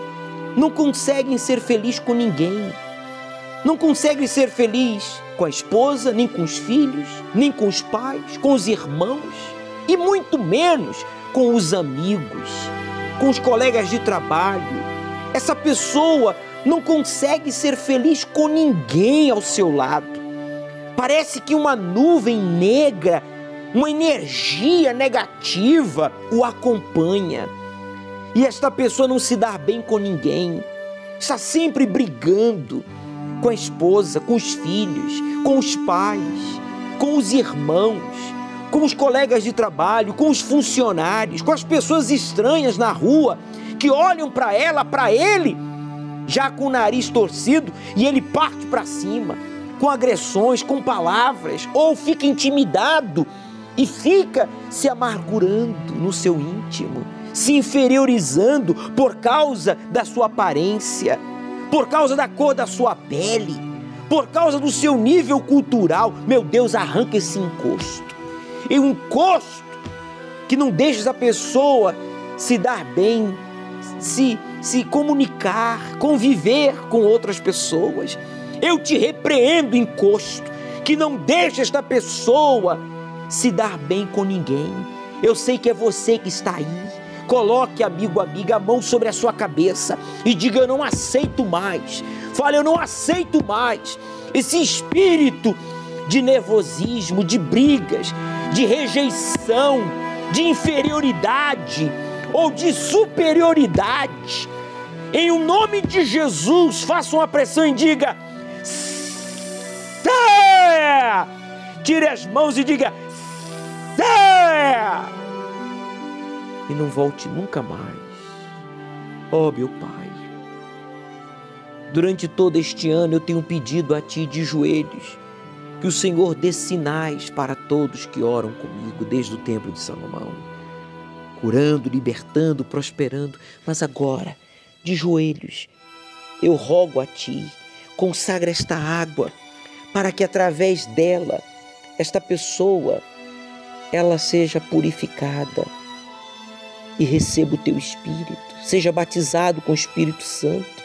J: não conseguem ser felizes com ninguém. Não conseguem ser felizes com a esposa, nem com os filhos, nem com os pais, com os irmãos e muito menos com os amigos, com os colegas de trabalho. Essa pessoa não consegue ser feliz com ninguém ao seu lado. Parece que uma nuvem negra, uma energia negativa o acompanha. E esta pessoa não se dá bem com ninguém, está sempre brigando com a esposa, com os filhos, com os pais, com os irmãos, com os colegas de trabalho, com os funcionários, com as pessoas estranhas na rua que olham para ela, para ele, já com o nariz torcido e ele parte para cima, com agressões, com palavras, ou fica intimidado e fica se amargurando no seu íntimo se inferiorizando por causa da sua aparência, por causa da cor da sua pele, por causa do seu nível cultural. Meu Deus, arranca esse encosto. E um encosto que não deixa essa pessoa se dar bem, se, se comunicar, conviver com outras pessoas. Eu te repreendo, encosto, que não deixa esta pessoa se dar bem com ninguém. Eu sei que é você que está aí Coloque, amigo, amiga, a mão sobre a sua cabeça e diga: Eu não aceito mais. Fale: Eu não aceito mais esse espírito de nervosismo, de brigas, de rejeição, de inferioridade ou de superioridade. Em o nome de Jesus, faça uma pressão e diga: Sé! Tire as mãos e diga: Sé! e não volte nunca mais. Ó oh, meu Pai, durante todo este ano eu tenho pedido a Ti de joelhos que o Senhor dê sinais para todos que oram comigo desde o templo de Salomão, curando, libertando, prosperando, mas agora, de joelhos, eu rogo a Ti, consagra esta água para que através dela esta pessoa ela seja purificada e receba o teu Espírito. Seja batizado com o Espírito Santo.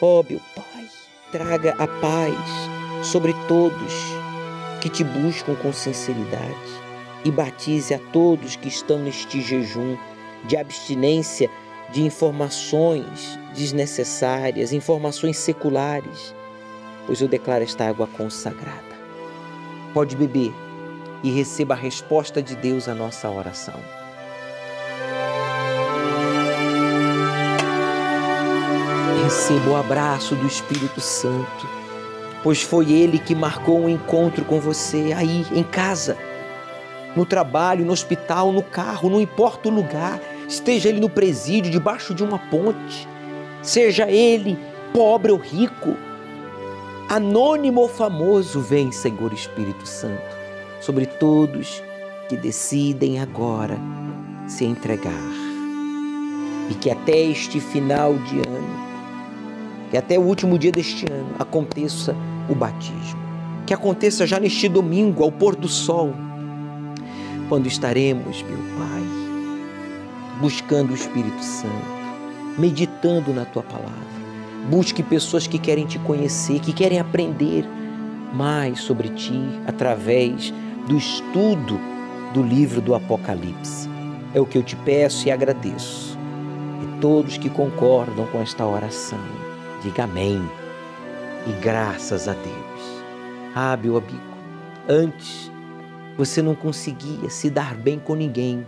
J: Ó oh, meu Pai, traga a paz sobre todos que te buscam com sinceridade e batize a todos que estão neste jejum de abstinência de informações desnecessárias, informações seculares, pois eu declaro esta água consagrada. Pode beber e receba a resposta de Deus à nossa oração. receba o abraço do Espírito Santo, pois foi Ele que marcou um encontro com você aí em casa, no trabalho, no hospital, no carro, não importa o lugar, esteja Ele no presídio, debaixo de uma ponte, seja Ele pobre ou rico, anônimo ou famoso, vem, Senhor Espírito Santo, sobre todos que decidem agora se entregar. E que até este final de ano que até o último dia deste ano aconteça o batismo. Que aconteça já neste domingo, ao pôr do sol, quando estaremos, meu Pai, buscando o Espírito Santo, meditando na tua palavra. Busque pessoas que querem te conhecer, que querem aprender mais sobre ti através do estudo do livro do Apocalipse. É o que eu te peço e agradeço. E todos que concordam com esta oração Diga amém e graças a Deus. Ah, meu amigo, Antes, você não conseguia se dar bem com ninguém,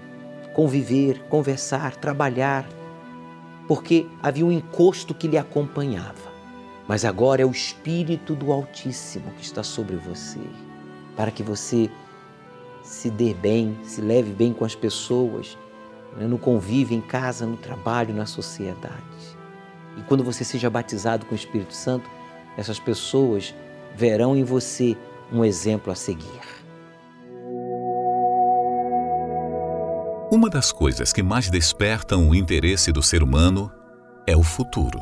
J: conviver, conversar, trabalhar, porque havia um encosto que lhe acompanhava. Mas agora é o Espírito do Altíssimo que está sobre você, para que você se dê bem, se leve bem com as pessoas, né, no convívio, em casa, no trabalho, na sociedade. E quando você seja batizado com o Espírito Santo, essas pessoas verão em você um exemplo a seguir.
H: Uma das coisas que mais despertam o interesse do ser humano é o futuro.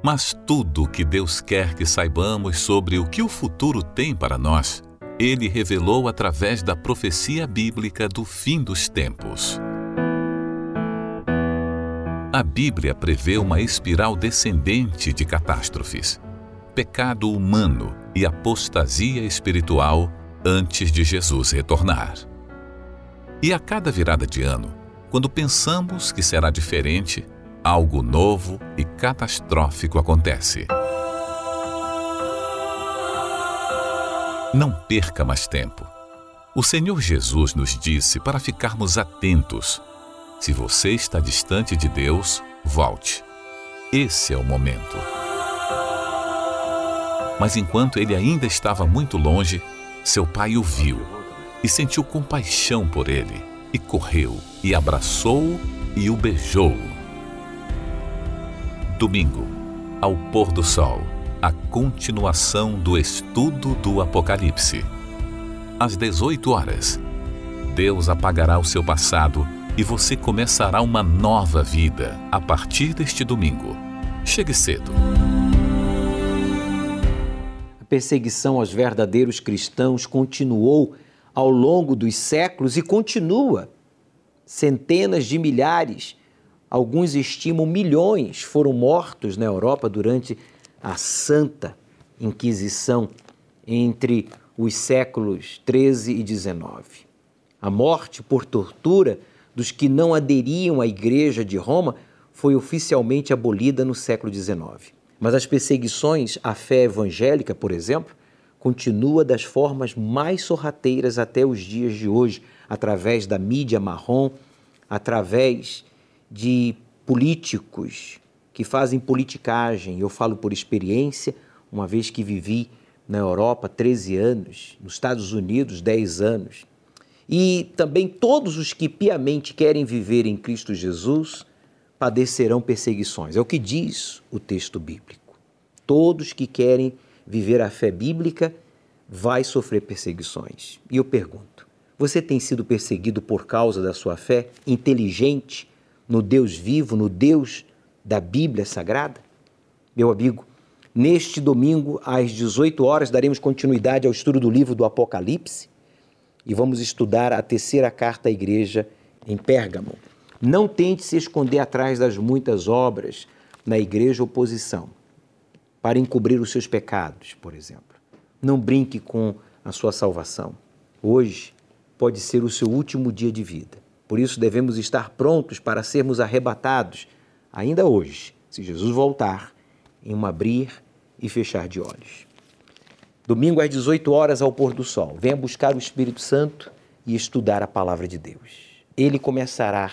H: Mas tudo o que Deus quer que saibamos sobre o que o futuro tem para nós, Ele revelou através da profecia bíblica do fim dos tempos. A Bíblia prevê uma espiral descendente de catástrofes, pecado humano e apostasia espiritual antes de Jesus retornar. E a cada virada de ano, quando pensamos que será diferente, algo novo e catastrófico acontece. Não perca mais tempo. O Senhor Jesus nos disse para ficarmos atentos se você está distante de Deus, volte. Esse é o momento. Mas enquanto ele ainda estava muito longe, seu pai o viu e sentiu compaixão por ele, e correu e abraçou-o e o beijou. Domingo, ao pôr do sol, a continuação do estudo do Apocalipse. Às 18 horas, Deus apagará o seu passado e você começará uma nova vida a partir deste domingo. Chegue cedo.
J: Perseguição aos verdadeiros cristãos continuou ao longo dos séculos e continua. Centenas de milhares, alguns estimam milhões, foram mortos na Europa durante a Santa Inquisição entre os séculos 13 e 19. A morte por tortura dos que não aderiam à Igreja de Roma foi oficialmente abolida no século XIX. Mas as perseguições à fé evangélica, por exemplo, continua das formas mais sorrateiras até os dias de hoje, através da mídia marrom, através de políticos que fazem politicagem. Eu falo por experiência, uma vez que vivi na Europa 13 anos, nos Estados Unidos 10 anos, e também todos os que piamente querem viver em Cristo Jesus padecerão perseguições. É o que diz o texto bíblico. Todos que querem viver a fé bíblica vai sofrer perseguições. E eu pergunto: você tem sido perseguido por causa da sua fé inteligente no Deus vivo, no Deus da Bíblia Sagrada? Meu amigo, neste domingo às 18 horas daremos continuidade ao estudo do livro do Apocalipse e vamos estudar a terceira carta à igreja em Pérgamo. Não tente se esconder atrás das muitas obras na igreja oposição para encobrir os seus pecados, por exemplo. Não brinque com a sua salvação. Hoje pode ser o seu último dia de vida. Por isso devemos estar prontos para sermos arrebatados ainda hoje, se Jesus voltar, em um abrir e fechar de olhos. Domingo às 18 horas ao pôr do sol. Venha buscar o Espírito Santo e estudar a palavra de Deus. Ele começará